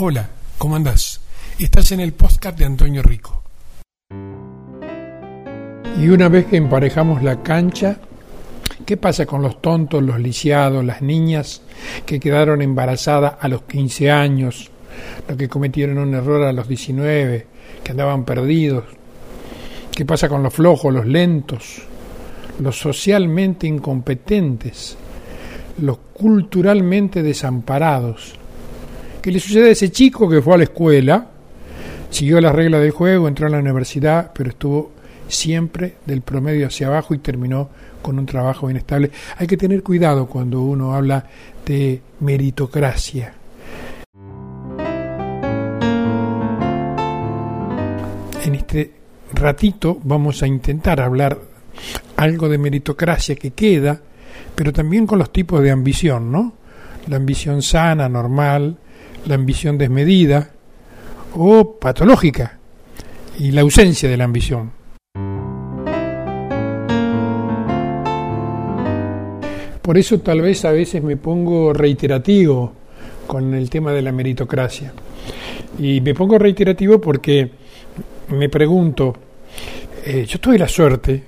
Hola, ¿cómo andás? Estás en el podcast de Antonio Rico. Y una vez que emparejamos la cancha, ¿qué pasa con los tontos, los lisiados, las niñas que quedaron embarazadas a los 15 años, los que cometieron un error a los 19, que andaban perdidos? ¿Qué pasa con los flojos, los lentos, los socialmente incompetentes, los culturalmente desamparados? ¿Qué le sucede a ese chico que fue a la escuela, siguió las reglas del juego, entró a la universidad, pero estuvo siempre del promedio hacia abajo y terminó con un trabajo inestable? Hay que tener cuidado cuando uno habla de meritocracia. En este ratito vamos a intentar hablar algo de meritocracia que queda, pero también con los tipos de ambición, ¿no? La ambición sana, normal, la ambición desmedida o patológica y la ausencia de la ambición. Por eso tal vez a veces me pongo reiterativo con el tema de la meritocracia. Y me pongo reiterativo porque me pregunto, eh, yo tuve la suerte,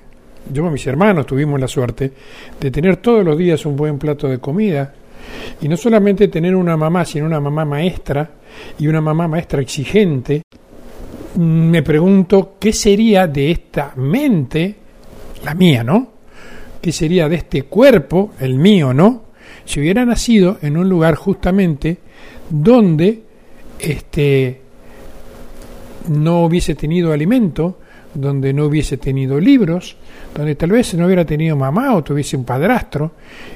yo y mis hermanos tuvimos la suerte de tener todos los días un buen plato de comida, y no solamente tener una mamá, sino una mamá maestra y una mamá maestra exigente, me pregunto qué sería de esta mente, la mía, ¿no? ¿Qué sería de este cuerpo, el mío, ¿no? Si hubiera nacido en un lugar justamente donde este no hubiese tenido alimento, donde no hubiese tenido libros, donde tal vez no hubiera tenido mamá o tuviese un padrastro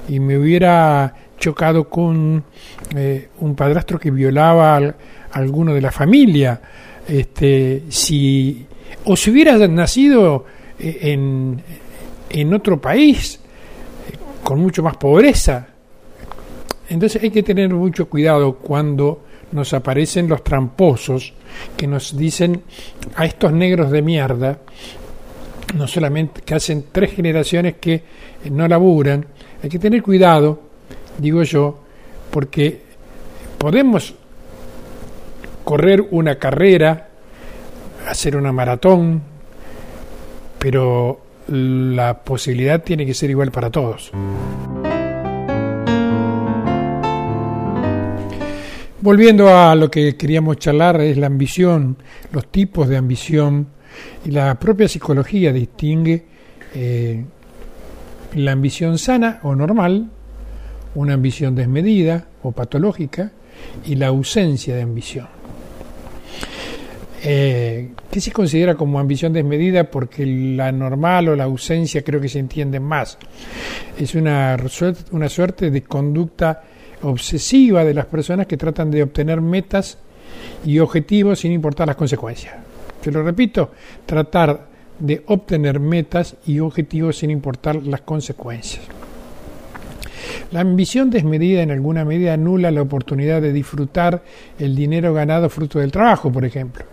y me hubiera chocado con eh, un padrastro que violaba a alguno de la familia, este, si, o si hubiera nacido eh, en, en otro país con mucho más pobreza. Entonces hay que tener mucho cuidado cuando nos aparecen los tramposos que nos dicen a estos negros de mierda, no solamente que hacen tres generaciones que no laburan, hay que tener cuidado digo yo, porque podemos correr una carrera, hacer una maratón, pero la posibilidad tiene que ser igual para todos. Volviendo a lo que queríamos charlar, es la ambición, los tipos de ambición, y la propia psicología distingue eh, la ambición sana o normal una ambición desmedida o patológica y la ausencia de ambición. Eh, ¿Qué se considera como ambición desmedida? Porque la normal o la ausencia creo que se entienden más. Es una, una suerte de conducta obsesiva de las personas que tratan de obtener metas y objetivos sin importar las consecuencias. Te lo repito, tratar de obtener metas y objetivos sin importar las consecuencias. La ambición desmedida en alguna medida anula la oportunidad de disfrutar el dinero ganado fruto del trabajo, por ejemplo.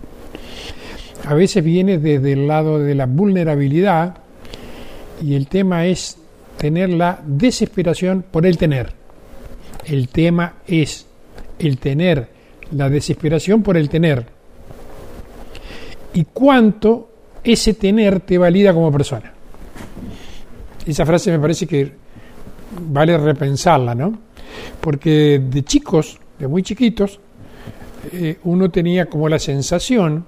A veces viene desde el lado de la vulnerabilidad y el tema es tener la desesperación por el tener. El tema es el tener, la desesperación por el tener. Y cuánto ese tener te valida como persona. Esa frase me parece que vale repensarla, ¿no? Porque de chicos, de muy chiquitos, eh, uno tenía como la sensación,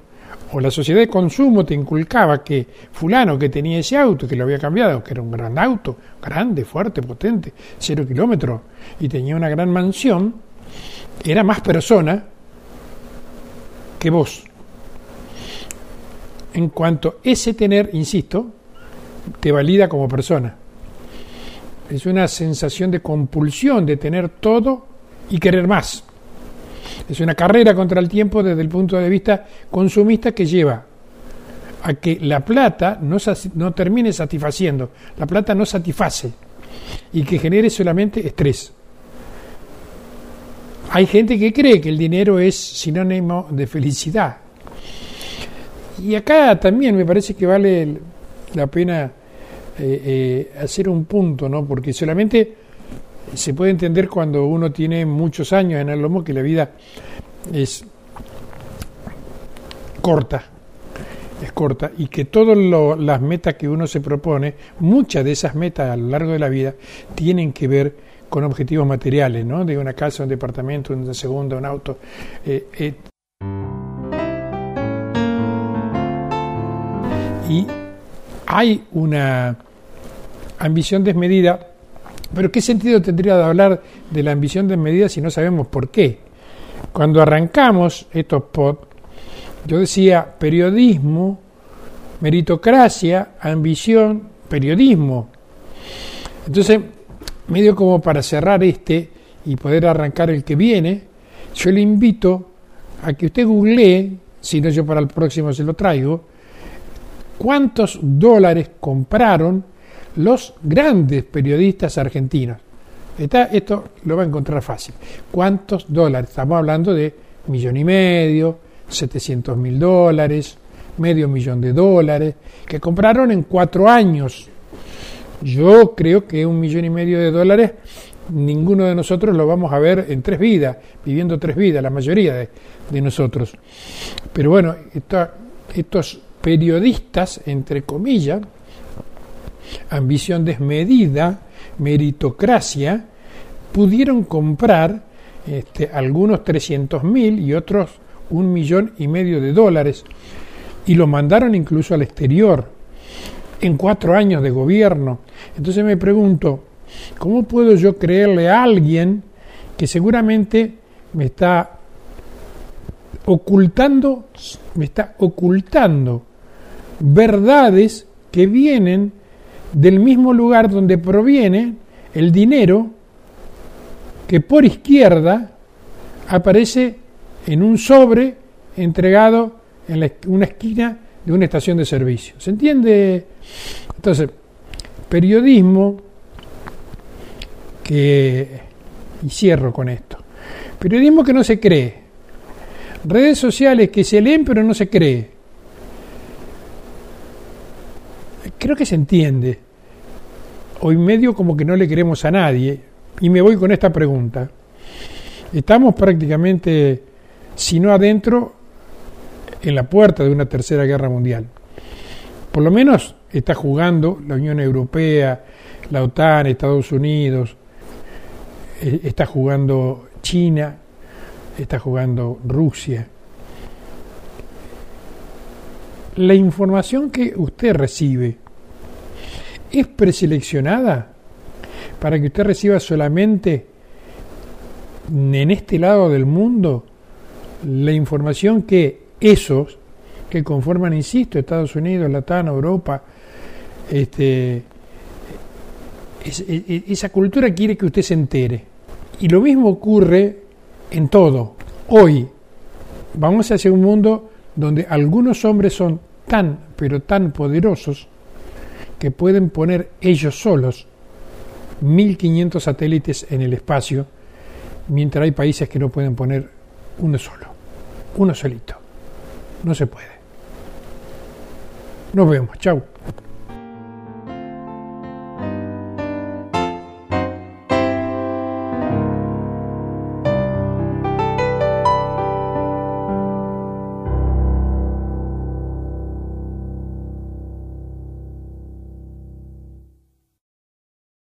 o la sociedad de consumo te inculcaba que fulano que tenía ese auto, que lo había cambiado, que era un gran auto, grande, fuerte, potente, cero kilómetros, y tenía una gran mansión, era más persona que vos. En cuanto ese tener, insisto, te valida como persona. Es una sensación de compulsión de tener todo y querer más. Es una carrera contra el tiempo desde el punto de vista consumista que lleva a que la plata no, no termine satisfaciendo, la plata no satisface y que genere solamente estrés. Hay gente que cree que el dinero es sinónimo de felicidad. Y acá también me parece que vale la pena eh, eh, hacer un punto, ¿no? Porque solamente se puede entender cuando uno tiene muchos años en el lomo que la vida es corta, es corta y que todas las metas que uno se propone, muchas de esas metas a lo largo de la vida tienen que ver con objetivos materiales, ¿no? De una casa, un departamento, una segunda, un auto. Eh. Y hay una ambición desmedida, pero ¿qué sentido tendría de hablar de la ambición desmedida si no sabemos por qué? Cuando arrancamos estos pod, yo decía periodismo, meritocracia, ambición, periodismo. Entonces, medio como para cerrar este y poder arrancar el que viene, yo le invito a que usted googlee, si no yo para el próximo se lo traigo, cuántos dólares compraron los grandes periodistas argentinos. esto lo va a encontrar fácil. ¿Cuántos dólares? Estamos hablando de millón y medio, 700 mil dólares, medio millón de dólares, que compraron en cuatro años. Yo creo que un millón y medio de dólares ninguno de nosotros lo vamos a ver en tres vidas, viviendo tres vidas, la mayoría de, nosotros. Pero bueno, estos periodistas, entre comillas, ambición desmedida, meritocracia, pudieron comprar este, algunos 300 mil y otros un millón y medio de dólares y lo mandaron incluso al exterior en cuatro años de gobierno. Entonces me pregunto, ¿cómo puedo yo creerle a alguien que seguramente me está ocultando, me está ocultando verdades que vienen del mismo lugar donde proviene el dinero que por izquierda aparece en un sobre entregado en una esquina de una estación de servicio. ¿Se entiende? Entonces, periodismo que, y cierro con esto, periodismo que no se cree, redes sociales que se leen pero no se cree, creo que se entiende. Hoy medio como que no le queremos a nadie. Y me voy con esta pregunta. Estamos prácticamente, si no adentro, en la puerta de una tercera guerra mundial. Por lo menos está jugando la Unión Europea, la OTAN, Estados Unidos, eh, está jugando China, está jugando Rusia. La información que usted recibe es preseleccionada para que usted reciba solamente en este lado del mundo la información que esos que conforman, insisto, Estados Unidos, Latam, Europa, este, esa cultura quiere que usted se entere. Y lo mismo ocurre en todo. Hoy vamos hacia un mundo donde algunos hombres son tan, pero tan poderosos que pueden poner ellos solos 1.500 satélites en el espacio, mientras hay países que no pueden poner uno solo, uno solito. No se puede. Nos vemos. Chau.